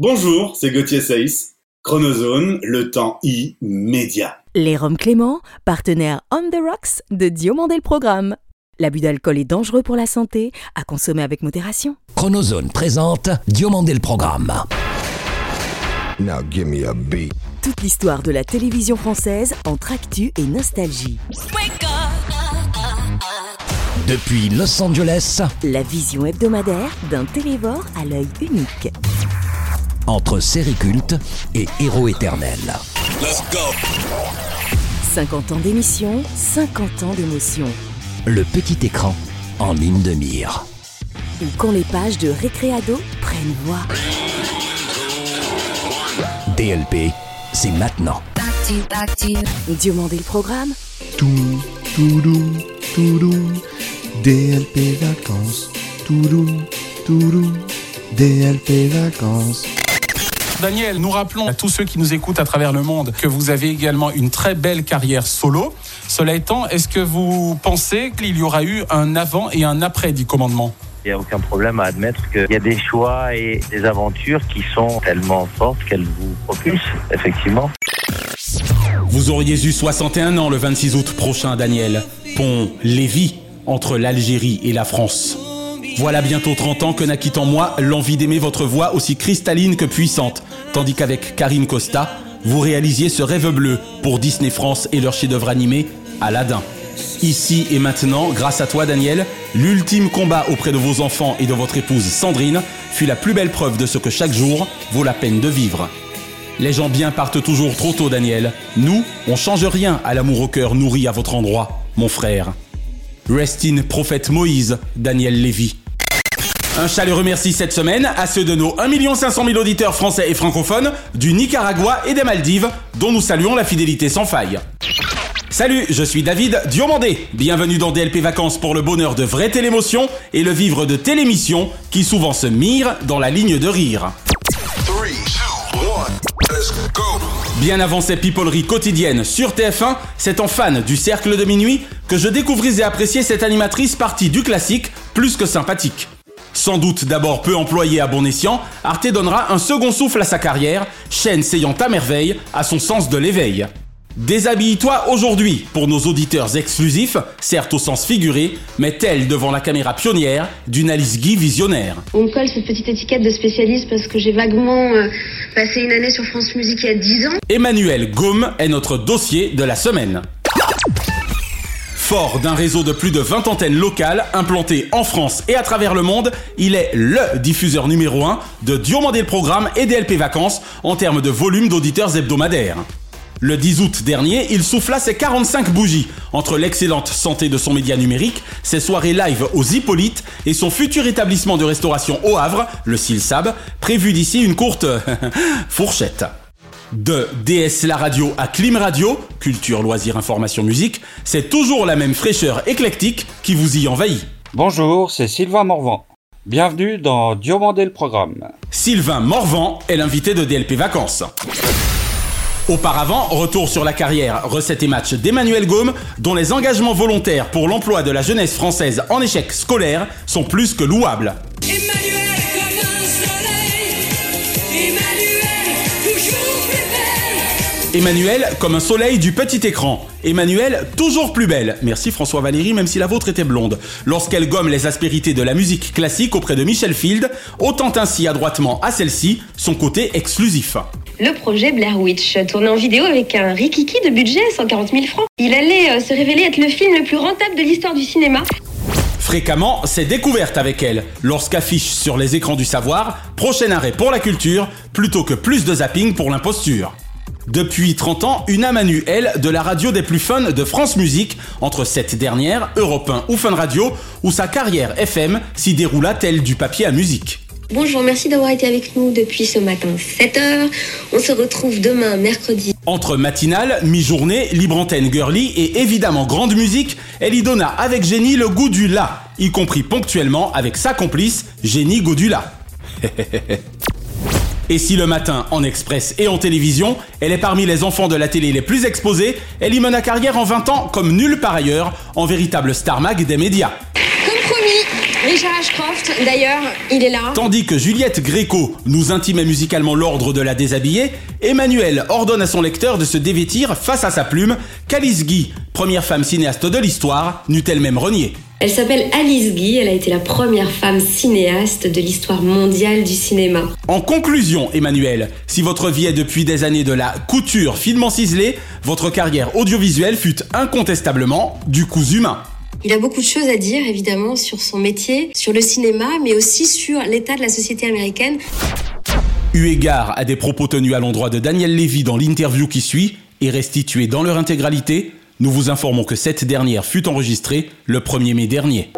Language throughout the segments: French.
Bonjour, c'est Gauthier Saïs. Chronozone, le temps immédiat. Les Roms Clément, partenaire On the Rocks de Diomandé le Programme. L'abus d'alcool est dangereux pour la santé, à consommer avec modération. Chronozone présente Diomandé le Programme. Now give me a beat. Toute l'histoire de la télévision française entre actu et nostalgie. Depuis Los Angeles, La vision hebdomadaire d'un télévore à l'œil unique. Entre série culte et héros éternel. 50 ans d'émission, 50 ans d'émotion. Le petit écran en ligne de mire. Ou quand les pages de Récréado prennent voix. DLP, c'est maintenant. Diomandé le programme, Tout, tout doux, tout doux, DLP vacances, tout doux, tout doux, DLP vacances. Daniel, nous rappelons à tous ceux qui nous écoutent à travers le monde que vous avez également une très belle carrière solo. Cela étant, est-ce que vous pensez qu'il y aura eu un avant et un après du commandement? Il n'y a aucun problème à admettre qu'il y a des choix et des aventures qui sont tellement fortes qu'elles vous propulsent, effectivement. Vous auriez eu 61 ans le 26 août prochain, Daniel. Pont Lévis, entre l'Algérie et la France. Voilà bientôt 30 ans que naquit en moi l'envie d'aimer votre voix aussi cristalline que puissante, tandis qu'avec Karine Costa, vous réalisiez ce rêve bleu pour Disney France et leur chef-d'œuvre animé, Aladdin. Ici et maintenant, grâce à toi Daniel, l'ultime combat auprès de vos enfants et de votre épouse Sandrine fut la plus belle preuve de ce que chaque jour vaut la peine de vivre. Les gens bien partent toujours trop tôt, Daniel. Nous, on change rien à l'amour au cœur nourri à votre endroit, mon frère. Rest in prophète Moïse, Daniel Lévy. Un chaleureux merci cette semaine à ceux de nos 1 500 000 auditeurs français et francophones du Nicaragua et des Maldives, dont nous saluons la fidélité sans faille. Salut, je suis David Diomandé. Bienvenue dans DLP Vacances pour le bonheur de vraie télémotion et le vivre de télémission qui souvent se mire dans la ligne de rire. Bien avant ces pipoleries quotidiennes sur TF1, c'est en fan du cercle de minuit que je découvris et appréciais cette animatrice partie du classique plus que sympathique. Sans doute d'abord peu employée à bon escient, Arte donnera un second souffle à sa carrière, chaîne s'ayant à merveille à son sens de l'éveil. Déshabille-toi aujourd'hui pour nos auditeurs exclusifs, certes au sens figuré, mais tel devant la caméra pionnière d'une Alice Guy visionnaire. On me colle cette petite étiquette de spécialiste parce que j'ai vaguement euh, passé une année sur France Musique il y a 10 ans. Emmanuel Gaume est notre dossier de la semaine. Fort d'un réseau de plus de 20 antennes locales implantées en France et à travers le monde, il est LE diffuseur numéro 1 de Diomandé le Programme et DLP Vacances en termes de volume d'auditeurs hebdomadaires. Le 10 août dernier, il souffla ses 45 bougies entre l'excellente santé de son média numérique, ses soirées live aux Hippolytes et son futur établissement de restauration au Havre, le Silsab, prévu d'ici une courte fourchette. De DS La Radio à Clim Radio, culture, loisirs, information, musique, c'est toujours la même fraîcheur éclectique qui vous y envahit. Bonjour, c'est Sylvain Morvan. Bienvenue dans Diomandé le Programme. Sylvain Morvan est l'invité de DLP Vacances. Auparavant, retour sur la carrière, recettes et matchs d'Emmanuel Gaume, dont les engagements volontaires pour l'emploi de la jeunesse française en échec scolaire sont plus que louables. Emmanuel Emmanuel comme un soleil du petit écran. Emmanuel toujours plus belle. Merci François Valéry, même si la vôtre était blonde. Lorsqu'elle gomme les aspérités de la musique classique auprès de Michel Field, autant ainsi adroitement à celle-ci son côté exclusif. Le projet Blair Witch, tourné en vidéo avec un rikiki de budget 140 000 francs. Il allait euh, se révéler être le film le plus rentable de l'histoire du cinéma. Fréquemment, c'est découverte avec elle, lorsqu'affiche sur les écrans du savoir, prochain arrêt pour la culture, plutôt que plus de zapping pour l'imposture. Depuis 30 ans, une âme à nu, elle, de la radio des plus fun de France Musique, entre cette dernière, Europe 1 ou Fun Radio, où sa carrière FM s'y déroula telle du papier à musique. Bonjour, merci d'avoir été avec nous depuis ce matin 7h. On se retrouve demain, mercredi. Entre matinale, mi-journée, libre antenne girly et évidemment grande musique, elle y donna avec génie le goût du la, y compris ponctuellement avec sa complice, Génie Godula. Et si le matin, en express et en télévision, elle est parmi les enfants de la télé les plus exposés, elle y mena carrière en 20 ans comme nulle par ailleurs, en véritable star mag des médias. Comme promis, Richard Ashcroft, d'ailleurs, il est là. Tandis que Juliette Gréco nous intimait musicalement l'ordre de la déshabiller, Emmanuel ordonne à son lecteur de se dévêtir face à sa plume qu'Alice Guy, première femme cinéaste de l'histoire, n'eût elle-même renié. Elle s'appelle Alice Guy, elle a été la première femme cinéaste de l'histoire mondiale du cinéma. En conclusion, Emmanuel, si votre vie est depuis des années de la couture finement ciselée, votre carrière audiovisuelle fut incontestablement du cousu humain. Il a beaucoup de choses à dire, évidemment, sur son métier, sur le cinéma, mais aussi sur l'état de la société américaine. Eu égard à des propos tenus à l'endroit de Daniel Lévy dans l'interview qui suit et restitués dans leur intégralité, nous vous informons que cette dernière fut enregistrée le 1er mai dernier.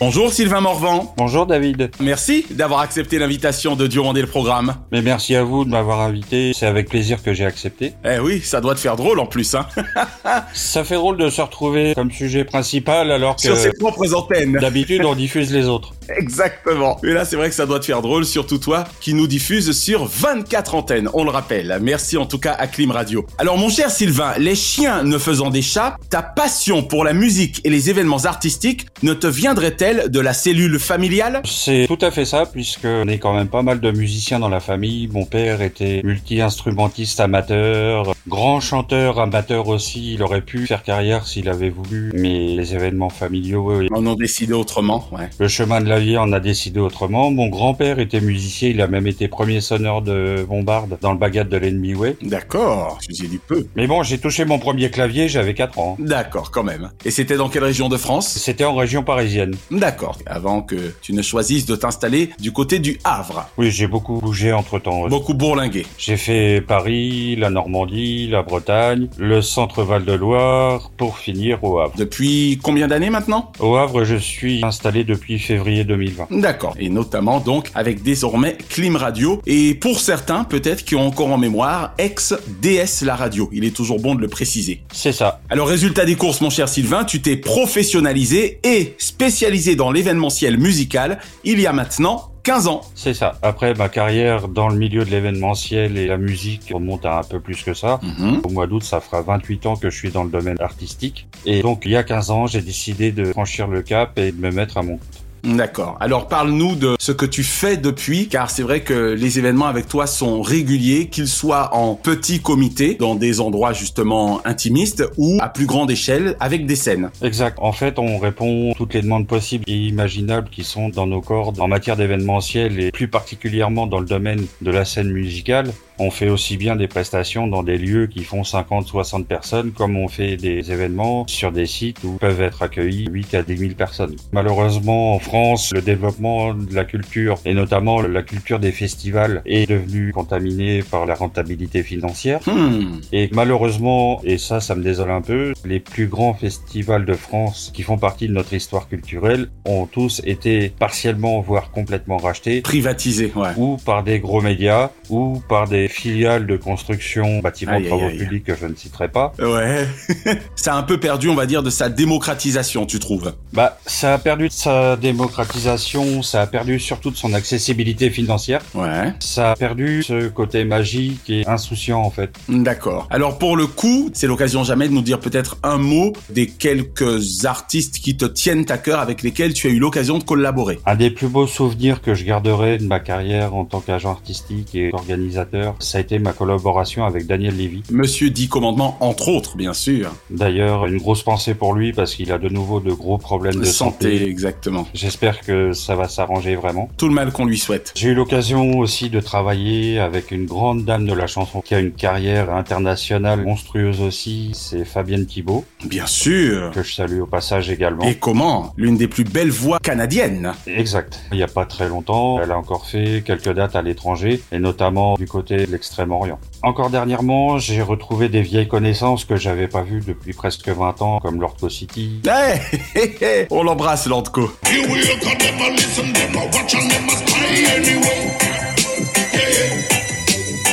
Bonjour Sylvain Morvan. Bonjour David. Merci d'avoir accepté l'invitation de demander le programme. Mais merci à vous de m'avoir invité, c'est avec plaisir que j'ai accepté. Eh oui, ça doit te faire drôle en plus, hein. Ça fait drôle de se retrouver comme sujet principal alors que Sur ses propres antennes. d'habitude on diffuse les autres. Exactement. Mais là, c'est vrai que ça doit te faire drôle, surtout toi, qui nous diffuse sur 24 antennes, on le rappelle. Merci en tout cas à Clim Radio. Alors, mon cher Sylvain, les chiens ne faisant des chats, ta passion pour la musique et les événements artistiques ne te viendrait-elle de la cellule familiale? C'est tout à fait ça, puisque on est quand même pas mal de musiciens dans la famille. Mon père était multi-instrumentiste amateur, grand chanteur amateur aussi. Il aurait pu faire carrière s'il avait voulu, mais les événements familiaux et On en décidé autrement, ouais. le chemin de la vie en a décidé autrement. Mon grand-père était musicien, il a même été premier sonneur de bombarde dans le bagat de l'ennemi Way. D'accord, je dis du peu. Mais bon, j'ai touché mon premier clavier, j'avais 4 ans. D'accord, quand même. Et c'était dans quelle région de France? C'était en région parisienne. D'accord. Avant que tu ne choisisses de t'installer du côté du Havre. Oui, j'ai beaucoup bougé entre temps. Beaucoup bourlingué. J'ai fait Paris, la Normandie, la Bretagne, le centre Val-de-Loire, pour finir au Havre. Depuis combien d'années maintenant? Au Havre, je suis installé depuis février 2020. D'accord. Et notamment donc avec désormais Clim Radio. Et pour certains, peut-être qui ont encore en mémoire, ex-DS La Radio. Il est toujours bon de le préciser. C'est ça. Alors résultat des courses, mon cher Sylvain, tu t'es professionnalisé et spécialisé dans l'événementiel musical il y a maintenant 15 ans. C'est ça. Après, ma carrière dans le milieu de l'événementiel et la musique remonte à un peu plus que ça. Mhm. Au mois d'août, ça fera 28 ans que je suis dans le domaine artistique. Et donc, il y a 15 ans, j'ai décidé de franchir le cap et de me mettre à mon compte. D'accord. Alors parle-nous de ce que tu fais depuis, car c'est vrai que les événements avec toi sont réguliers, qu'ils soient en petit comité, dans des endroits justement intimistes, ou à plus grande échelle, avec des scènes. Exact. En fait, on répond toutes les demandes possibles et imaginables qui sont dans nos cordes en matière d'événementiel et plus particulièrement dans le domaine de la scène musicale. On fait aussi bien des prestations dans des lieux qui font 50, 60 personnes, comme on fait des événements sur des sites où peuvent être accueillis 8 à 10 000 personnes. Malheureusement, en France, le développement de la culture, et notamment la culture des festivals, est devenu contaminé par la rentabilité financière. Hmm. Et malheureusement, et ça, ça me désole un peu, les plus grands festivals de France qui font partie de notre histoire culturelle ont tous été partiellement, voire complètement rachetés, Privatisé, ouais. ou par des gros médias, ou par des filiales de construction, bâtiments aïe, travaux aïe. publics que je ne citerai pas. Ouais. Ça a un peu perdu, on va dire, de sa démocratisation, tu trouves? Bah, ça a perdu de sa démocratisation, ça a perdu surtout de son accessibilité financière. Ouais. Ça a perdu ce côté magique et insouciant en fait. D'accord. Alors pour le coup, c'est l'occasion jamais de nous dire peut-être un mot des quelques artistes qui te tiennent à cœur avec lesquels tu as eu l'occasion de collaborer. Un des plus beaux souvenirs que je garderai de ma carrière en tant qu'agent artistique et organisateur, ça a été ma collaboration avec Daniel Lévy. Monsieur dit commandement, entre autres, bien sûr. D'ailleurs, une grosse pensée pour lui parce qu'il a de nouveau de gros problèmes de santé, santé. exactement. J'espère que ça va s'arranger vraiment. Tout le mal qu'on lui souhaite. J'ai eu l'occasion aussi de travailler avec une grande dame de la chanson qui a une carrière internationale monstrueuse aussi, c'est Fabienne Thibault, Bien sûr. que je salue au passage également. Et comment? L'une des plus belles voix canadiennes. Exact. Il n'y a pas très longtemps, elle a encore fait quelques dates à l'étranger, et notamment du côté de l'extrême-orient. Encore dernièrement, j'ai retrouvé des vieilles connaissances que j'avais pas vues depuis presque 20 ans, comme Lord City, Hey, hey, hey, on l'embrasse,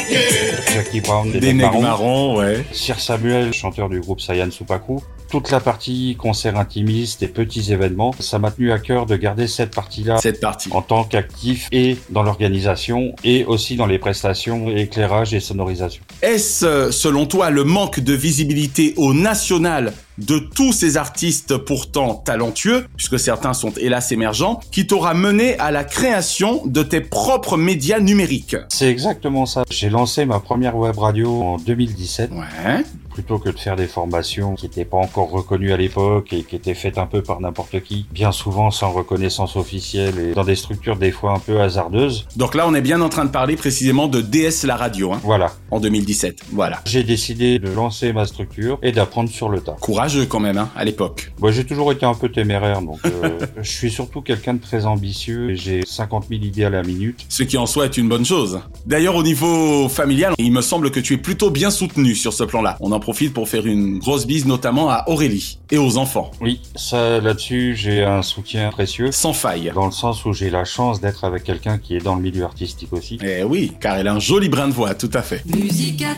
yeah. Jackie Brown, des, Des marrons, ouais. Sir Samuel, chanteur du groupe Sayan Supaku. Toute la partie concert intimiste et petits événements, ça m'a tenu à cœur de garder cette partie-là Cette partie. en tant qu'actif et dans l'organisation et aussi dans les prestations, éclairage et sonorisation. Est-ce, selon toi, le manque de visibilité au national de tous ces artistes pourtant talentueux, puisque certains sont hélas émergents, qui t'aura mené à la création de tes propres médias numériques? C'est exactement ça. J'ai lancé ma première web radio en 2017. Ouais. Plutôt que de faire des formations qui n'étaient pas encore reconnues à l'époque et qui étaient faites un peu par n'importe qui, bien souvent sans reconnaissance officielle et dans des structures des fois un peu hasardeuses. Donc là, on est bien en train de parler précisément de DS la radio, hein, Voilà. en 2017. Voilà. J'ai décidé de lancer ma structure et d'apprendre sur le tas. Courageux quand même, hein, à l'époque. Moi, j'ai toujours été un peu téméraire, donc euh, je suis surtout quelqu'un de très ambitieux et j'ai 50 000 idées à la minute. Ce qui en soi est une bonne chose. D'ailleurs, au niveau familial, il me semble que tu es plutôt bien soutenu sur ce plan-là. On en profite pour faire une grosse bise notamment à Aurélie et aux enfants. Oui, ça, là-dessus, j'ai un soutien précieux. Sans faille. Dans le sens où j'ai la chance d'être avec quelqu'un qui est dans le milieu artistique aussi. Eh oui, car elle a un joli brin de voix, tout à fait. Tam tam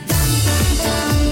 tam.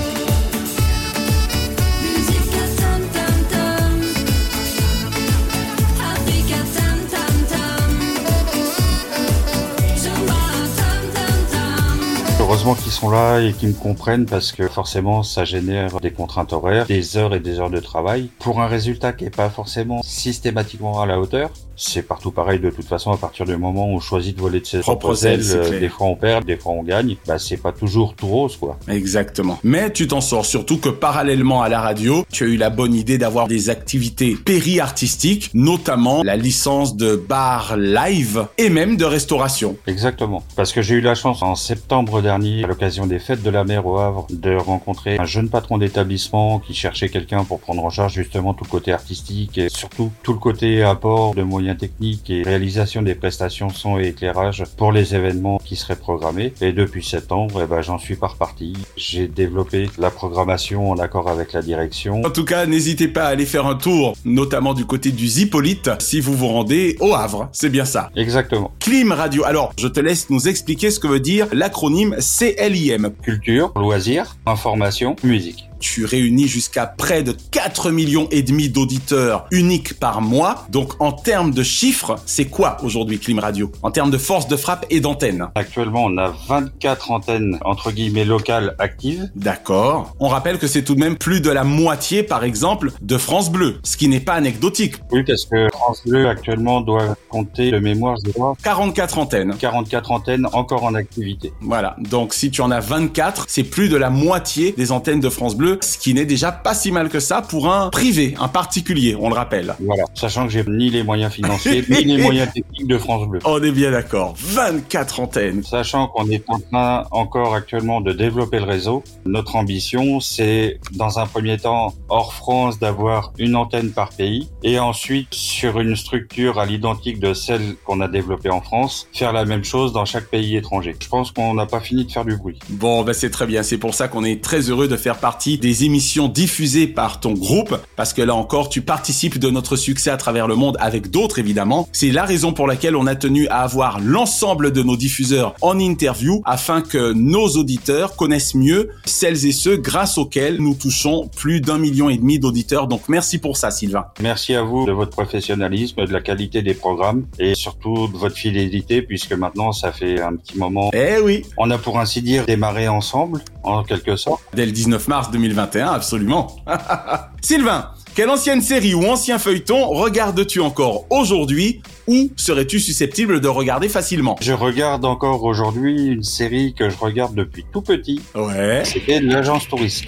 Heureusement qu'ils sont là et qu'ils me comprennent parce que forcément ça génère des contraintes horaires, des heures et des heures de travail pour un résultat qui est pas forcément systématiquement à la hauteur. C'est partout pareil de toute façon à partir du moment où on choisit de voler de ses Propres ailes, euh, des fois on perd, des fois on gagne, bah c'est pas toujours tout rose quoi. Exactement. Mais tu t'en sors surtout que parallèlement à la radio, tu as eu la bonne idée d'avoir des activités péri-artistiques, notamment la licence de bar live et même de restauration. Exactement. Parce que j'ai eu la chance en septembre dernier, à l'occasion des fêtes de la mer au Havre, de rencontrer un jeune patron d'établissement qui cherchait quelqu'un pour prendre en charge justement tout le côté artistique et surtout tout le côté apport de moyens techniques et réalisation des prestations son et éclairage pour les événements qui seraient programmés. Et depuis septembre, eh ben, j'en suis pas reparti. J'ai développé la programmation en accord avec la direction. En tout cas, n'hésitez pas à aller faire un tour, notamment du côté du Zipolite, si vous vous rendez au Havre. C'est bien ça. Exactement. Clim Radio. Alors, je te laisse nous expliquer ce que veut dire l'acronyme CLIM. Culture, loisirs, information, musique. Tu réunis jusqu'à près de 4 millions et demi d'auditeurs uniques par mois. Donc, en termes de chiffres, c'est quoi aujourd'hui Clim Radio? En termes de force de frappe et d'antenne? Actuellement, on a 24 antennes entre guillemets locales actives. D'accord. On rappelle que c'est tout de même plus de la moitié, par exemple, de France Bleu, ce qui n'est pas anecdotique. Oui, parce que France Bleu actuellement doit compter de mémoire, je crois, 44 antennes. 44 antennes encore en activité. Voilà. Donc, si tu en as 24, c'est plus de la moitié des antennes de France Bleu, ce qui n'est déjà pas si mal que ça pour un privé, un particulier, on le rappelle. Voilà. Sachant que j'ai ni les moyens financiers, ni les moyens techniques de France Bleu. On est bien d'accord. 24 antennes. Sachant qu'on est en train encore actuellement de développer le réseau, notre ambition c'est dans un premier temps hors France d'avoir une antenne par pays et ensuite sur une structure à l'identique de celle qu'on a développée en France, faire la même chose dans chaque pays étranger. Je pense qu'on n'a pas fini de faire du bruit. Bon, ben c'est très bien. C'est pour ça qu'on est très heureux de faire partie des émissions diffusées par ton groupe, parce que là encore, tu participes de notre succès à travers le monde avec d'autres évidemment. C'est la raison pour laquelle on a tenu à avoir l'ensemble de nos diffuseurs en interview, afin que nos auditeurs connaissent mieux celles et ceux grâce auxquels nous touchons plus d'un million et demi d'auditeurs. Donc merci pour ça, Sylvain. Merci à vous de votre professionnalisme, de la qualité des programmes et surtout de votre fidélité puisque maintenant ça fait un petit moment. Eh oui, On a pour ainsi dire démarré ensemble en quelque sorte. dès le 19 mars 2021, absolument. Sylvain, quelle ancienne série ou ancien feuilleton regardes-tu encore aujourd'hui ou serais-tu susceptible de regarder facilement? Je regarde encore aujourd'hui une série que je regarde depuis tout petit. Ouais. C'était l'agence touriste.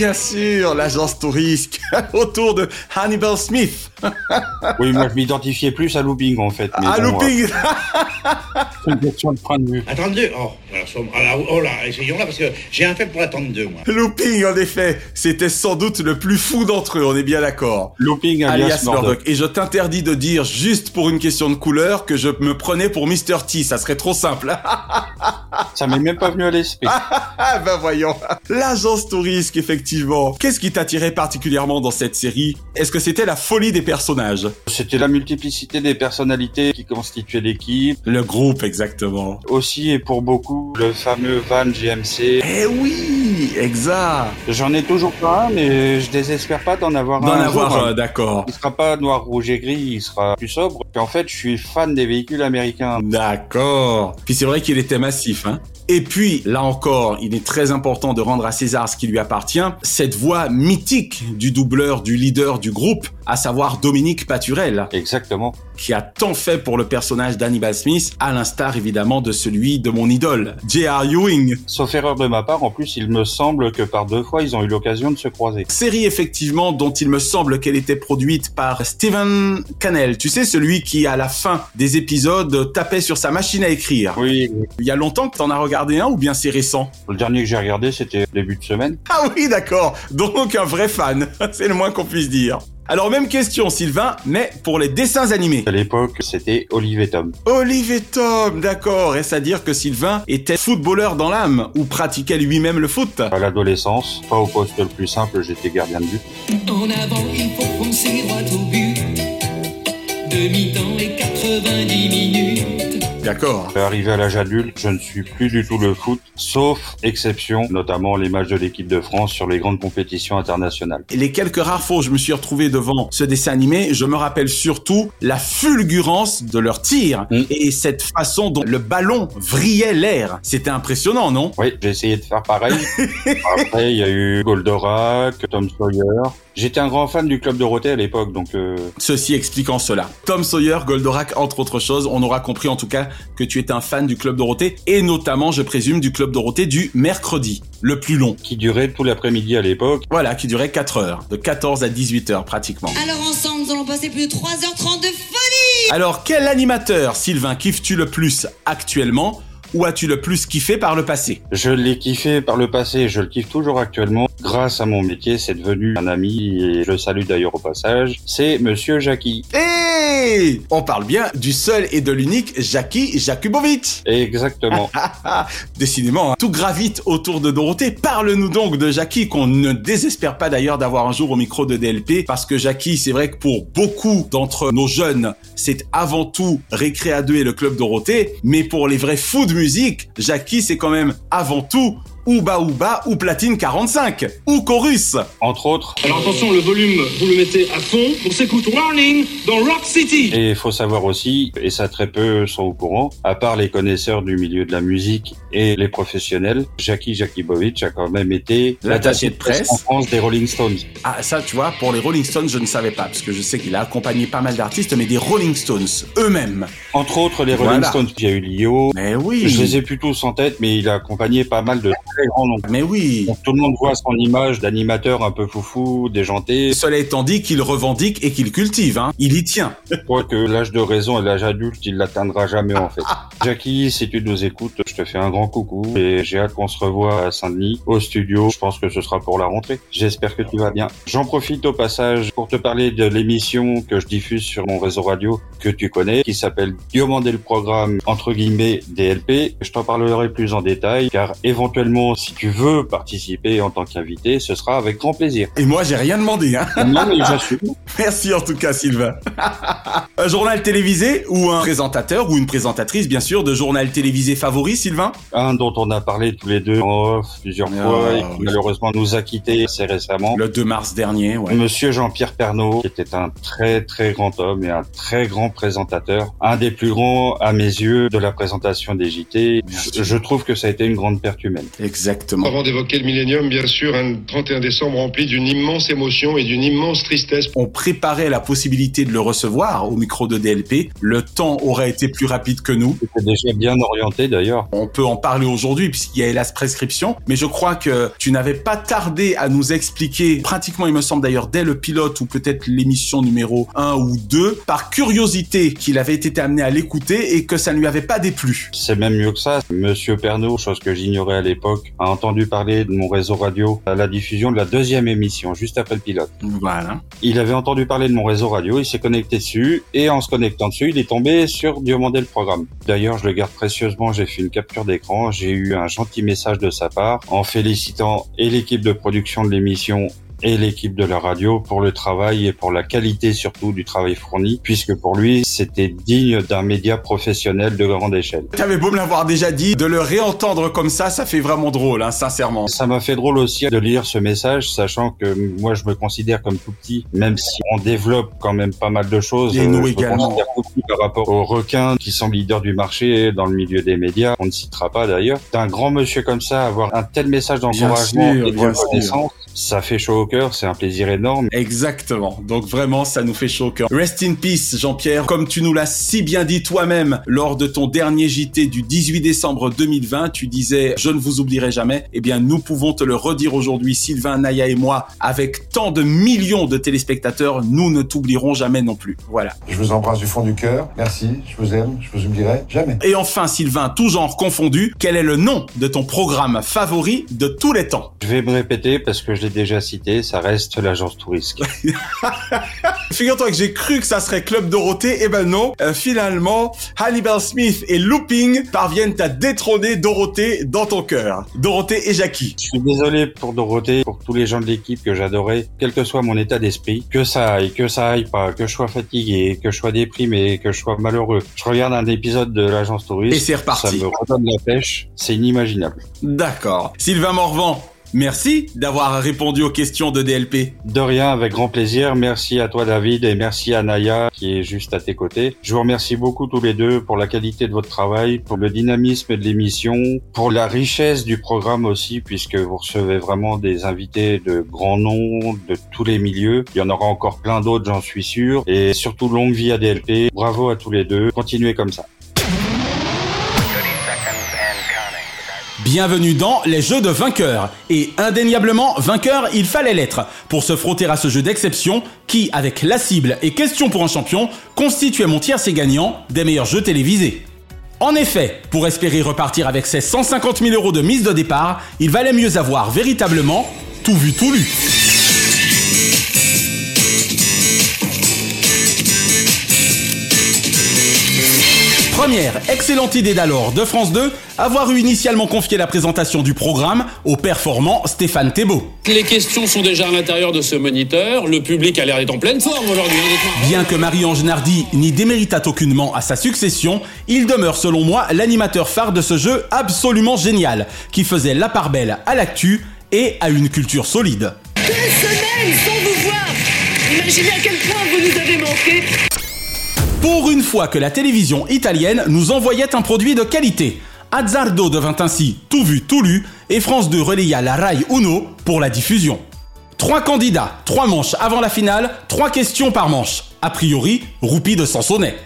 Bien sûr, l'agence Tourisque, autour de Hannibal Smith. Oui, moi je m'identifiais plus à Looping en fait. mais bon, looping euh, C'est une question de point de vue. À 32 Oh, alors, alors, oh là, essayons là, parce que j'ai un faible pour la 32, moi. Looping, en effet, c'était sans doute le plus fou d'entre eux, on est bien d'accord. Looping alias, Murdoch. Et je t'interdis de dire, juste pour une question de couleur, que je me prenais pour Mr. T, ça serait trop simple. Ça m'est même pas venu à l'esprit. Ah ben voyons. L'agence Tourisque, effectivement. Qu'est-ce qui t'attirait particulièrement dans cette série? Est-ce que c'était la folie des personnages? C'était la multiplicité des personnalités qui constituaient l'équipe. Le groupe, exactement. Aussi, et pour beaucoup, le fameux van GMC. Eh oui, exact. J'en ai toujours pas un, mais je désespère pas d'en avoir D'en un. avoir jour. un, d'accord. Il sera pas noir, rouge et gris, il sera plus sobre. Puis en fait, je suis fan des véhicules américains. D'accord. Puis c'est vrai qu'il était massif, hein. Et puis, là encore, il est très important de rendre à César ce qui lui appartient, cette voix mythique du doubleur, du leader du groupe, à savoir Dominique Paturel. Exactement. Qui a tant fait pour le personnage d'Hannibal Smith, à l'instar évidemment de celui de mon idole, J.R. Ewing. Sauf erreur de ma part, en plus, il me semble que par deux fois, ils ont eu l'occasion de se croiser. Série effectivement dont il me semble qu'elle était produite par Steven Cannell. Tu sais, celui qui à la fin des épisodes tapait sur sa machine à écrire. Oui. Il y a longtemps que t'en as regardé un ou bien c'est récent? Le dernier que j'ai regardé, c'était début de semaine. Ah oui, d'accord. Donc un vrai fan. C'est le moins qu'on puisse dire. Alors même question Sylvain, mais pour les dessins animés. À l'époque, c'était Olive et Tom. Olive et Tom, d'accord. Est-ce à dire que Sylvain était footballeur dans l'âme ou pratiquait lui-même le foot? À l'adolescence, pas au poste le plus simple, j'étais gardien de but. En avant, il faut foncer droit au but. Demi-temps et 90 minutes. D'accord. Arrivé à l'âge adulte, je ne suis plus du tout le foot, sauf exception, notamment les matchs de l'équipe de France sur les grandes compétitions internationales. Et les quelques rares fois où je me suis retrouvé devant ce dessin animé, je me rappelle surtout la fulgurance de leur tir et cette façon dont le ballon vrillait l'air. C'était impressionnant, non? Oui, j'ai essayé de faire pareil. Après, il y a eu Goldorak, Tom Sawyer. J'étais un grand fan du Club Dorothée à l'époque, donc... euh, Ceci expliquant cela. Tom Sawyer, Goldorak, entre autres choses, on aura compris en tout cas que tu étais un fan du Club Dorothée et notamment, je présume, du Club Dorothée du mercredi, le plus long. Qui durait tout l'après-midi à l'époque. Voilà, qui durait 4 heures, de 14 à 18 heures pratiquement. Alors ensemble, nous allons passer plus de 3h30 de folie Alors, quel animateur, Sylvain, kiffes-tu le plus actuellement? Ou as-tu le plus kiffé par le passé Je l'ai kiffé par le passé, je le kiffe toujours actuellement. Grâce à mon métier, c'est devenu un ami, et je le salue d'ailleurs au passage. C'est Monsieur Jackie. Hey On parle bien du seul et de l'unique Jackie Jakubowicz Exactement. Décidément, hein, tout gravite autour de Dorothée. Parle-nous donc de Jackie, qu'on ne désespère pas d'ailleurs d'avoir un jour au micro de DLP, parce que Jackie, c'est vrai que pour beaucoup d'entre nos jeunes, c'est avant tout Récré à deux et le Club Dorothée, mais pour les vrais fous de musique, Jackie, c'est quand même avant tout Ouba Ouba ou Platine 45 ou Chorus. Entre autres. Alors attention, le volume, vous le mettez à fond. On s'écoute Warning dans Rock City. Et il faut savoir aussi, et ça très peu sont au courant, à part les connaisseurs du milieu de la musique et les professionnels, Jackie Jakibowicz a quand même été L'attaché de presse en France des Rolling Stones. Ah ça tu vois, pour les Rolling Stones je ne savais pas, parce que je sais qu'il a accompagné pas mal d'artistes, mais des Rolling Stones eux-mêmes. Entre autres les Rolling Voilà. Stones, il y a eu Lio. Mais oui. Je les ai plus tous en tête, mais il a accompagné pas mal de très grands noms. Mais oui. Donc, tout le monde voit son image d'animateur un peu foufou, déjanté. Cela étant dit qu'il revendique et qu'il cultive, hein. Il y tient. Quoique l'âge de raison et l'âge adulte, il l'atteindra jamais en fait. Jackie, si tu nous écoutes, je te fais un grand coucou et j'ai hâte qu'on se revoie à Saint-Denis, au studio. Je pense que ce sera pour la rentrée. J'espère que tu vas bien. J'en profite au passage pour te parler de l'émission que je diffuse sur mon réseau radio que tu connais, qui s'appelle Diomander le programme, entre guillemets, DLP. Je t'en parlerai plus en détail, car éventuellement, si tu veux participer en tant qu'invité, ce sera avec grand plaisir. Et moi j'ai rien demandé, hein. Non, mais j'assume. Merci en tout cas Sylvain. un journal télévisé ou un présentateur ou une présentatrice bien sûr de journal télévisé favori Sylvain? Un dont on a parlé tous les deux en off plusieurs Ah, fois et qui oui. malheureusement nous a quittés assez récemment. Le 2 mars dernier, ouais. Monsieur Jean-Pierre Pernaud, qui était un très très grand homme et un très grand présentateur, un des plus grands à mes yeux de la présentation des JT. Je, je trouve que ça a été une grande perte humaine. Exactement. Avant d'évoquer le millénium, bien sûr, un 31 décembre rempli d'une immense émotion et d'une immense tristesse. On préparait la possibilité de le recevoir au micro de DLP. Le temps aurait été plus rapide que nous. C'était déjà bien orienté d'ailleurs. On peut en parler aujourd'hui puisqu'il y a hélas prescription, mais je crois que tu n'avais pas tardé à nous expliquer, pratiquement il me semble d'ailleurs dès le pilote ou peut-être l'émission numéro 1 ou 2, par curiosité qu'il avait été amené à l'écouter et que ça ne lui avait pas déplu. C'est même mieux que ça. Monsieur Pernaud, chose que j'ignorais à l'époque, a entendu parler de mon réseau radio à la diffusion de la deuxième émission, juste après le pilote. Voilà. Il avait entendu entendu parler de mon réseau radio, il s'est connecté dessus, et en se connectant dessus, il est tombé sur Diomandé le programme. D'ailleurs, je le garde précieusement, j'ai fait une capture d'écran, j'ai eu un gentil message de sa part, en félicitant et l'équipe de production de l'émission et l'équipe de la radio pour le travail et pour la qualité surtout du travail fourni, puisque pour lui, c'était digne d'un média professionnel de grande échelle. T'avais beau me l'avoir déjà dit, de le réentendre comme ça, ça fait vraiment drôle, hein, sincèrement. Ça m'a fait drôle aussi de lire ce message, sachant que moi je me considère comme tout petit, même si on développe quand même pas mal de choses. Et nous euh, je également. me tout par rapport aux requins qui sont leaders du marché dans le milieu des médias. On ne citera pas d'ailleurs. D'un grand monsieur comme ça, avoir un tel message d'encouragement et de reconnaissance, ça fait chaud au cœur, c'est un plaisir énorme. Exactement. Donc vraiment, ça nous fait chaud au cœur. Rest in peace, Jean-Pierre. Comme tu nous l'as si bien dit toi-même lors de ton dernier JT du 18 décembre 2020, tu disais « Je ne vous oublierai jamais ». Eh bien, nous pouvons te le redire aujourd'hui, Sylvain, Naya et moi, avec tant de millions de téléspectateurs, nous ne t'oublierons jamais non plus. Voilà. Je vous embrasse du fond du cœur. Merci, je vous aime, je vous oublierai jamais. Et enfin, Sylvain, tout genre confondu, quel est le nom de ton programme favori de tous les temps? Je vais me répéter parce que je l'ai déjà cité, ça reste l'agence Tourisque. Figure-toi que j'ai cru que ça serait Club Dorothée, et ben non. Euh, finalement, Hannibal Smith et Looping parviennent à détrôner Dorothée dans ton cœur. Dorothée et Jackie. Je suis désolé pour Dorothée, pour tous les gens de l'équipe que j'adorais, quel que soit mon état d'esprit, que ça aille, que ça aille pas, que je sois fatigué, que je sois déprimé, que je sois malheureux. Je regarde un épisode de l'agence Tourisque. Et c'est reparti. Ça me redonne la pêche, c'est inimaginable. D'accord. Sylvain Morvan, merci d'avoir répondu aux questions de DLP. De rien, avec grand plaisir. Merci à toi David et merci à Naya qui est juste à tes côtés. Je vous remercie beaucoup tous les deux pour la qualité de votre travail, pour le dynamisme de l'émission, pour la richesse du programme aussi puisque vous recevez vraiment des invités de grands noms de tous les milieux. Il y en aura encore plein d'autres, j'en suis sûr. Et surtout longue vie à DLP. Bravo à tous les deux. Continuez comme ça. Bienvenue dans les jeux de vainqueurs. Et indéniablement, vainqueur, il fallait l'être pour se frotter à ce jeu d'exception qui, avec la cible et question pour un champion, constituait mon tiercé gagnant des meilleurs jeux télévisés. En effet, pour espérer repartir avec ses 150 000 euros de mise de départ, il valait mieux avoir véritablement tout vu, tout lu. Première excellente idée d'alors de France 2, avoir eu initialement confié la présentation du programme au performant Stéphane Thébault. Les questions sont déjà à l'intérieur de ce moniteur. Le public a l'air d'être en pleine forme aujourd'hui. honnêtement. Bien que Marie-Ange Nardi n'y déméritate aucunement à sa succession, il demeure selon moi l'animateur phare de ce jeu absolument génial, qui faisait la part belle à l'actu et à une culture solide. Deux semaines sans vous voir Imaginez à quel point vous nous avez manqué Pour une fois que la télévision italienne nous envoyait un produit de qualité, Azzardo devint ainsi tout vu, tout lu, et France 2 relaya la Rai Uno pour la diffusion. Trois candidats, trois manches avant la finale, trois questions par manche. A priori, roupie de Sansonnet.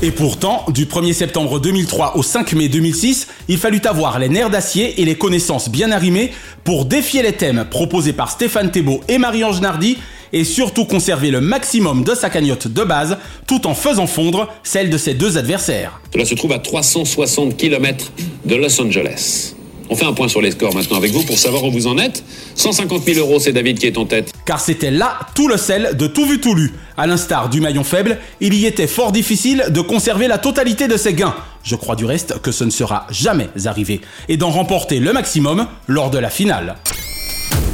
Et pourtant, du 1er septembre 2003 au 5 mai 2006, il fallut avoir les nerfs d'acier et les connaissances bien arrimées pour défier les thèmes proposés par Stéphane Thébault et Marie-Ange Nardi et surtout conserver le maximum de sa cagnotte de base tout en faisant fondre celle de ses deux adversaires. Cela se trouve à 360 km de Los Angeles. On fait un point sur les scores maintenant avec vous pour savoir où vous en êtes. 150 000 euros, c'est David qui est en tête. Car c'était là tout le sel de tout vu tout lu. À l'instar du maillon faible, il y était fort difficile de conserver la totalité de ses gains. Je crois du reste que ce ne sera jamais arrivé. Et d'en remporter le maximum lors de la finale.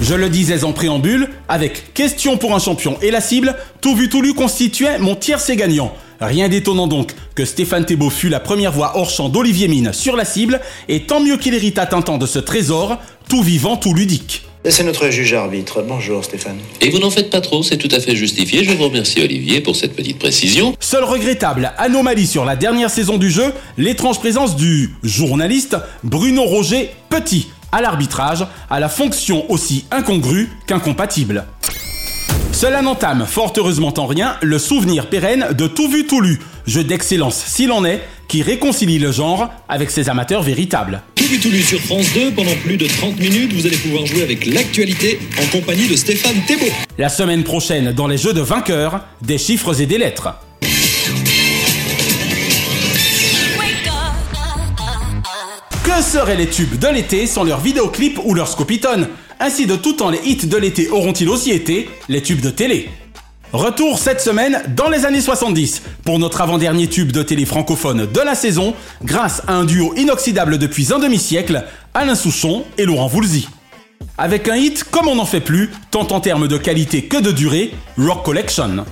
Je le disais en préambule, avec question pour un champion et la cible, tout vu tout lu constituait mon tiercé gagnant. Rien d'étonnant donc que Stéphane Thébault fut la première voix hors champ d'Olivier Mine sur la cible, et tant mieux qu'il hérita un temps de ce trésor, tout vivant, tout ludique. C'est notre juge arbitre. Bonjour Stéphane. Et vous n'en faites pas trop, c'est tout à fait justifié. Je vous remercie Olivier pour cette petite précision. Seule regrettable anomalie sur la dernière saison du jeu, l'étrange présence du journaliste Bruno Roger Petit à l'arbitrage, à la fonction aussi incongrue qu'incompatible. Cela n'entame fort heureusement en rien le souvenir pérenne de Tout vu tout lu, jeu d'excellence s'il en est, qui réconcilie le genre avec ses amateurs véritables. Tout vu tout lu sur France 2, pendant plus de 30 minutes, vous allez pouvoir jouer avec l'actualité en compagnie de Stéphane Thébault. La semaine prochaine, dans les jeux de vainqueurs, des chiffres et des lettres. Que seraient les tubes de l'été sans leurs vidéoclips ou leurs scopitones Ainsi de tout temps les hits de l'été auront-ils aussi été les tubes de télé Retour cette semaine dans les années 70 pour notre avant-dernier tube de télé francophone de la saison, grâce à un duo inoxydable depuis un demi-siècle, Alain Souchon et Laurent Voulzy. Avec un hit comme on n'en fait plus, tant en termes de qualité que de durée, Rock Collection.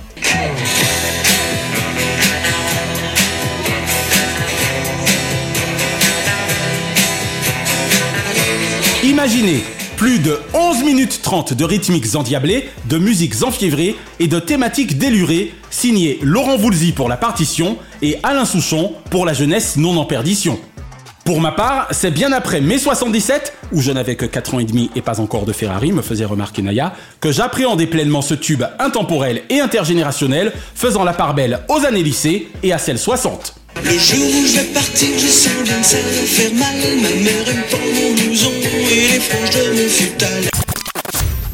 Imaginez plus de 11 minutes 30 de rythmiques endiablées, de musiques enfiévrées et de thématiques délurées, signé Laurent Voulzy pour la partition et Alain Souchon pour la jeunesse non en perdition. Pour ma part, c'est bien après mai 77, où je n'avais que 4 ans et demi et pas encore de Ferrari, me faisait remarquer Naya, que j'appréhendais pleinement ce tube intemporel et intergénérationnel, faisant la part belle aux années lycée et à celles 60. Le jour où je vais partir, je sens bien que ça va faire mal. Ma mère aime pas mon blouson et les franges de mon futal.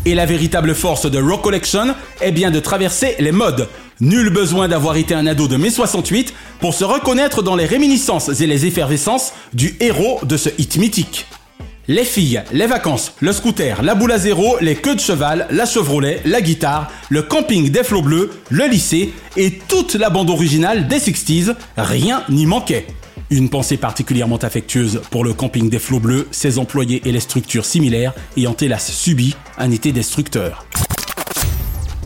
Et la véritable force de Rock Collection est bien de traverser les modes. Nul besoin d'avoir été un ado de mai 68 pour se reconnaître dans les réminiscences et les effervescences du héros de ce hit mythique. Les filles, les vacances, le scooter, la boule à zéro, les queues de cheval, la Chevrolet, la guitare, le camping des flots bleus, le lycée et toute la bande originale des 60s, rien n'y manquait. Une pensée particulièrement affectueuse pour le camping des flots bleus, ses employés et les structures similaires ayant hélas subi un été destructeur.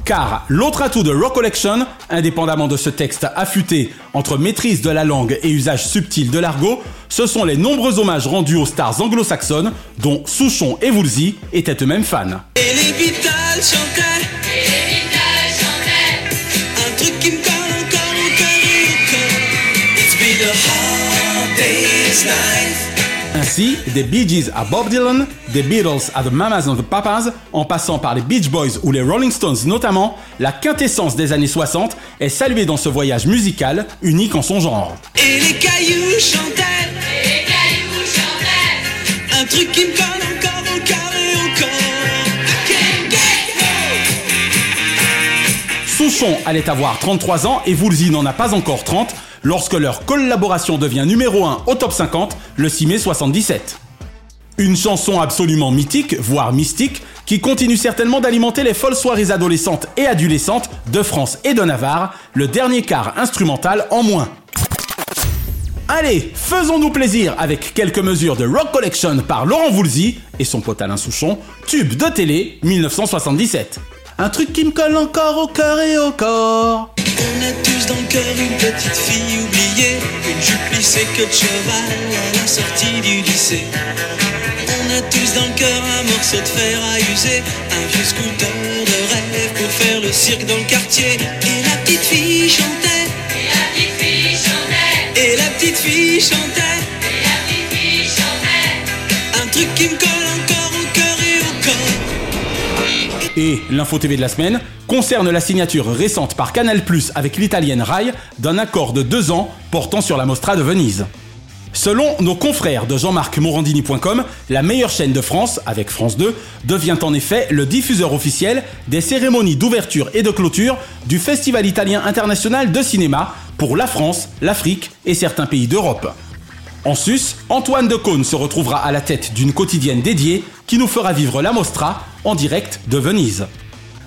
Car l'autre atout de Rock Collection, indépendamment de ce texte affûté entre maîtrise de la langue et usage subtil de l'argot, ce sont les nombreux hommages rendus aux stars anglo-saxonnes dont Souchon et Woolsey étaient eux-mêmes fans. Ainsi, des Bee Gees à Bob Dylan, des Beatles à The Mamas and the Papas, en passant par les Beach Boys ou les Rolling Stones notamment, la quintessence des années 60 est saluée dans ce voyage musical unique en son genre. Et les cailloux chantaient. Un truc qui me Souchon allait avoir 33 ans et Woolsey n'en a pas encore 30 lorsque leur collaboration devient numéro 1 au top 50 le 6 mai 77. Une chanson absolument mythique, voire mystique, qui continue certainement d'alimenter les folles soirées adolescentes et adolescentes de France et de Navarre, le dernier quart instrumental en moins. Allez, faisons-nous plaisir avec quelques mesures de Rock Collection par Laurent Voulzy et son pote Alain Souchon, tube de télé 1977. Un truc qui me colle encore au cœur et au corps. On a tous dans le cœur une petite fille oubliée, une jupe lissée que de cheval à la sortie du lycée. On a tous dans le cœur un morceau de fer à user, un vieux scooter de rêve pour faire le cirque dans le quartier. Et la petite fille chantait. Et la petite fille chantait. Et la petite fille chantait. Et la petite fille chantait. Un truc qui me colle Et l'info TV de la semaine concerne la signature récente par Canal+ avec l'italienne Rai d'un accord de deux ans portant sur la Mostra de Venise. Selon nos confrères de jean-marc-morandini.com, la meilleure chaîne de France, avec France 2, devient en effet le diffuseur officiel des cérémonies d'ouverture et de clôture du Festival italien international de cinéma pour la France, l'Afrique et certains pays d'Europe. En sus, Antoine Decaune se retrouvera à la tête d'une quotidienne dédiée qui nous fera vivre la Mostra en direct de Venise.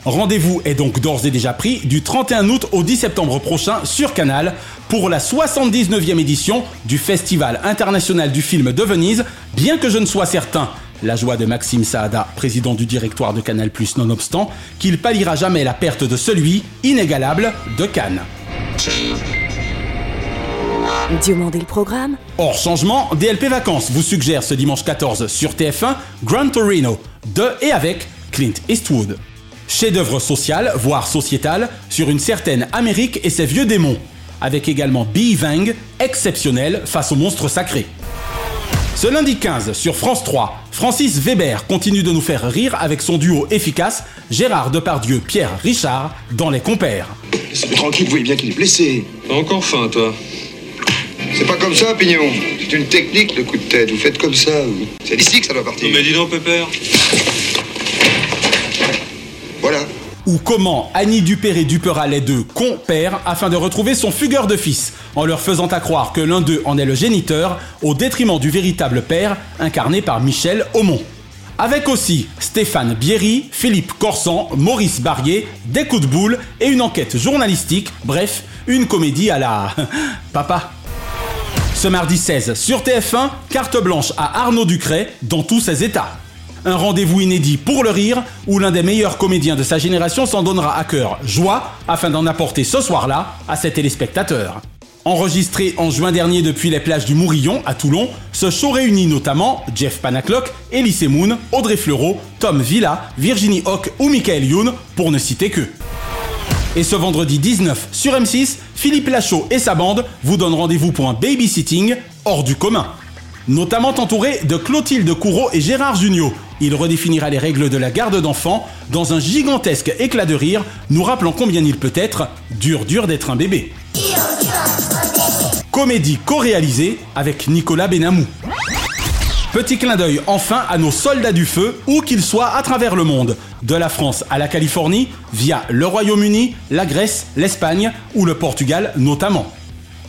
Rendez-vous est donc d'ores et déjà pris du 31 août au 10 septembre prochain sur Canal pour la 79e édition du Festival international du film de Venise, bien que je ne sois certain, la joie de Maxime Saada, président du directoire de Canal+, nonobstant, qu'il palliera jamais la perte de celui, inégalable, de Cannes. Diomandé le programme Hors changement, DLP Vacances vous suggère ce dimanche 14 sur TF1 Gran Torino, de et avec Clint Eastwood. Chef-d'œuvre social, voire sociétal, sur une certaine Amérique et ses vieux démons, avec également Bee Vang, exceptionnel face aux monstres sacrés. Ce lundi 15 sur France 3, Francis Weber continue de nous faire rire avec son duo efficace Gérard Depardieu, Pierre Richard dans Les Compères. Tranquille, vous voyez bien qu'il est blessé. Encore faim, toi C'est pas comme ça, Pignon. C'est une technique, le coup de tête. Vous faites comme ça. vous. C'est d'ici que ça doit partir. Mais dis donc, Pépère. Voilà. Ou comment Annie Dupéré dupera les deux compères afin de retrouver son fugueur de fils, en leur faisant à croire que l'un d'eux en est le géniteur, au détriment du véritable père, incarné par Michel Aumont. Avec aussi Stéphane Bierry, Philippe Corsan, Maurice Barrier, des coups de boule et une enquête journalistique, bref, une comédie à la... Papa. Ce mardi 16 sur TF1, carte blanche à Arnaud Ducret dans tous ses états. Un rendez-vous inédit pour le rire où l'un des meilleurs comédiens de sa génération s'en donnera à cœur joie afin d'en apporter ce soir-là à ses téléspectateurs. Enregistré en juin dernier depuis les plages du Mourillon à Toulon, ce show réunit notamment Jeff Panaclock, Elise Moon, Audrey Fleurot, Tom Villa, Virginie Hock ou Michael Youn, pour ne citer que. Et ce vendredi 19 sur M6, Philippe Lachaud et sa bande vous donnent rendez-vous pour un babysitting hors du commun. Notamment entouré de Clotilde Courreau et Gérard Jugnot. Il redéfinira les règles de la garde d'enfants dans un gigantesque éclat de rire, nous rappelant combien il peut être dur dur d'être un bébé. Comédie co-réalisée avec Nicolas Benamou. Petit clin d'œil enfin à nos soldats du feu, où qu'ils soient à travers le monde, de la France à la Californie, via le Royaume-Uni, la Grèce, l'Espagne ou le Portugal notamment.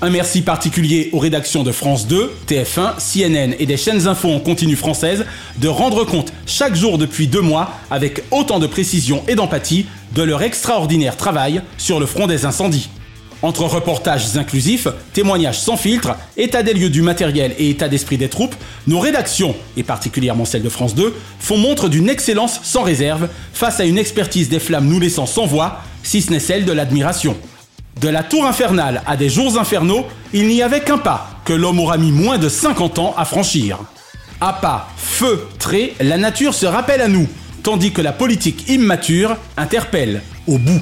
Un merci particulier aux rédactions de France 2, TF1, CNN et des chaînes info en continu françaises de rendre compte chaque jour depuis deux mois avec autant de précision et d'empathie de leur extraordinaire travail sur le front des incendies. Entre reportages inclusifs, témoignages sans filtre, état des lieux du matériel et état d'esprit des troupes, nos rédactions, et particulièrement celle de France 2, font montre d'une excellence sans réserve face à une expertise des flammes nous laissant sans voix, si ce n'est celle de l'admiration. De la tour infernale à des jours infernaux, il n'y avait qu'un pas que l'homme aura mis moins de 50 ans à franchir. À pas feutré, la nature se rappelle à nous, tandis que la politique immature interpelle au bout.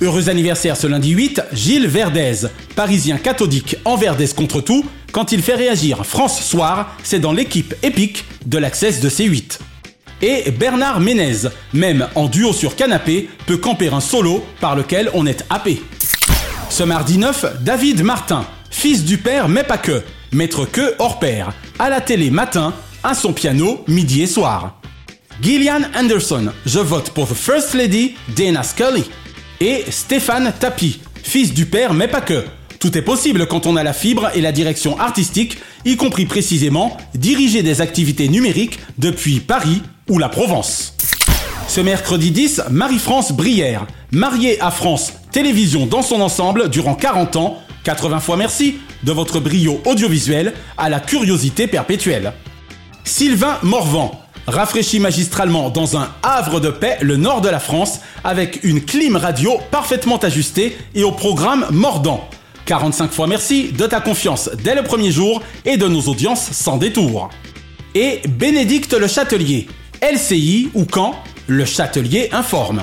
Heureux anniversaire ce lundi 8, Gilles Verdez, parisien cathodique en Verdez contre tout, quand il fait réagir France Soir, c'est dans l'équipe épique de l'Access de C8. Et Bernard Ménez, même en duo sur canapé, peut camper un solo par lequel on est happé. Ce mardi 9, David Martin, fils du père mais pas que, maître que hors pair, à la télé matin, à son piano midi et soir. Gillian Anderson, je vote pour The First Lady, Dana Scully. Et Stéphane Tapi, fils du père mais pas que. Tout est possible quand on a la fibre et la direction artistique, y compris précisément diriger des activités numériques depuis Paris ou la Provence. Ce mercredi 10, Marie-France Brière, mariée à France Télévisions dans son ensemble durant 40 ans, 80 fois merci de votre brio audiovisuel à la curiosité perpétuelle. Sylvain Morvan, rafraîchit magistralement dans un havre de paix le nord de la France avec une clim radio parfaitement ajustée et au programme mordant. 45 fois merci de ta confiance dès le premier jour et de nos audiences sans détour. Et Bénédicte le Châtelier, LCI ou quand le Châtelier informe.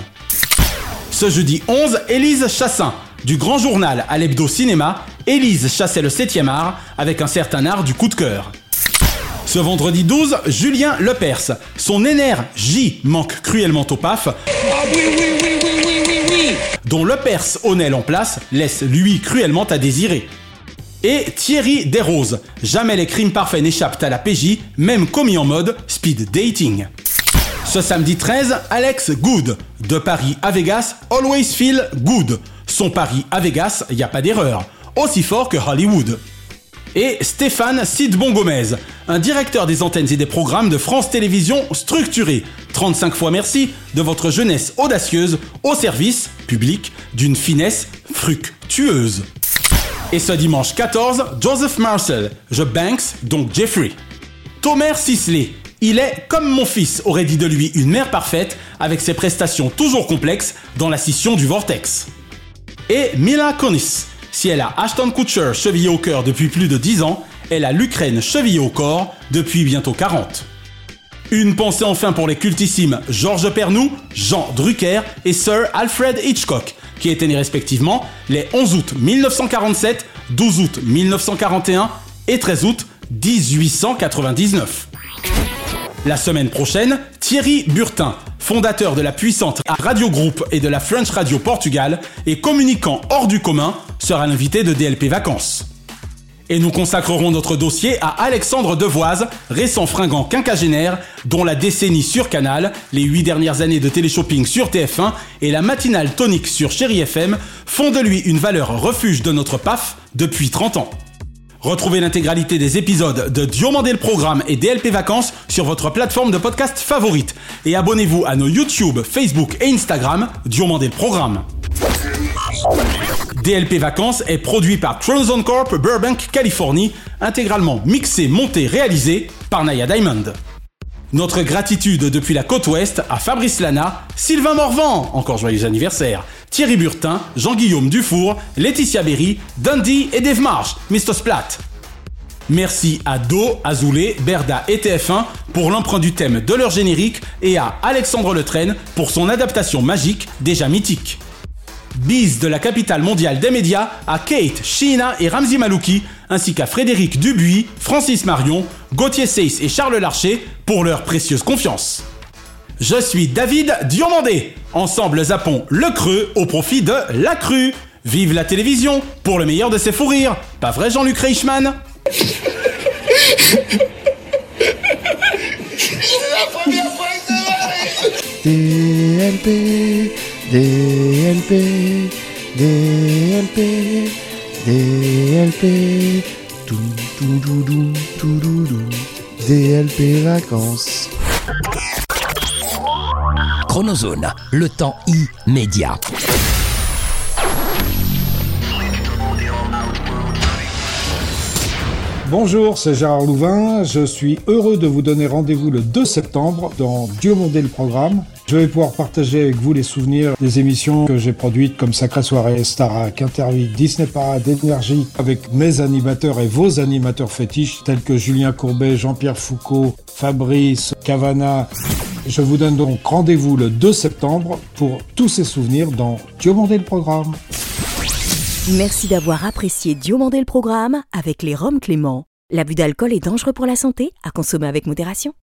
Ce jeudi 11, Élise Chassin, du grand journal à l'hebdo cinéma, Élise chassait le 7e art avec un certain art du coup de cœur. Ce vendredi 12, Julien Lepers, son énergie manque cruellement au PAF, Ah oui, oui, oui, oui, oui, oui, oui. dont Lepers en place laisse lui cruellement à désirer. Et Thierry Desroses, jamais les crimes parfaits n'échappent à la PJ, même commis en mode speed dating. Ce samedi 13, Alex Good, de Paris à Vegas, always feel good. Son Paris à Vegas, y a pas d'erreur, aussi fort que Hollywood. Et Stéphane Sidbon Gomez, un directeur des antennes et des programmes de France Télévisions structuré. 35 fois merci de votre jeunesse audacieuse au service public d'une finesse fructueuse. Et ce dimanche 14, Joseph Marcel, The Banks, donc Jeffrey. Tomer Sisley, il est, comme mon fils aurait dit de lui, une mère parfaite, avec ses prestations toujours complexes dans la scission du vortex. Et Mila Kunis, si elle a Ashton Kutcher chevillé au cœur depuis plus de 10 ans, elle a l'Ukraine chevillée au corps depuis bientôt 40. Une pensée enfin pour les cultissimes Georges Pernou, Jean Drucker et Sir Alfred Hitchcock, qui étaient nés respectivement les 11 août 1947, 12 août 1941 et 13 août 1899. La semaine prochaine, Thierry Burtin, fondateur de la puissante Radio Group et de la French Radio Portugal et communicant hors du commun, sera l'invité de DLP Vacances. Et nous consacrerons notre dossier à Alexandre Devoise, récent fringant quinquagénaire, dont la décennie sur Canal, les 8 dernières années de téléshopping sur TF1 et la matinale tonique sur Chéri FM font de lui une valeur refuge de notre PAF depuis 30 ans. Retrouvez l'intégralité des épisodes de Diomandé le Programme et DLP Vacances sur votre plateforme de podcast favorite. Et abonnez-vous à nos YouTube, Facebook et Instagram Diomandé le Programme. DLP Vacances est produit par Tronzone Corp Burbank, Californie, intégralement mixé, monté, réalisé par Naya Diamond. Notre gratitude depuis la côte ouest à Fabrice Lana, Sylvain Morvan, encore joyeux anniversaire, Thierry Burtin, Jean-Guillaume Dufour, Laetitia Berry, Dundee et Dave Marsh, Mr. Splat. Merci à Do, Azoulay, Berda et TF1 pour l'emprunt du thème de leur générique et à Alexandre Letraine pour son adaptation magique déjà mythique. Bise de la capitale mondiale des médias à Kate, Sheena et Ramzi Malouki, ainsi qu'à Frédéric Dubuis, Francis Marion, Gauthier Seyss et Charles Larcher pour leur précieuse confiance. Je suis David Diomandé. Ensemble zappons le creux au profit de la crue. Vive la télévision pour le meilleur de ses fous rires. Pas vrai Jean-Luc Reichmann? DLP, DLP, DLP, tout, tout, tout, tout, tout, tout, tout, DLP vacances. Chronozone, le temps immédiat. Bonjour, c'est Gérard Louvain. Je suis heureux de vous donner rendez-vous le 2 septembre dans Dieu Mondé le programme. Je vais pouvoir partager avec vous les souvenirs des émissions que j'ai produites comme Sacrée Soirée, Starac, Interview, Disney Parade, Énergie avec mes animateurs et vos animateurs fétiches tels que Julien Courbet, Jean-Pierre Foucault, Fabrice, Cavana. Je vous donne donc rendez-vous le 2 septembre pour tous ces souvenirs dans Dieu Mondé le programme. Merci d'avoir apprécié Diomandé le programme avec les Roms Clément. L'abus d'alcool est dangereux pour la santé, à consommer avec modération.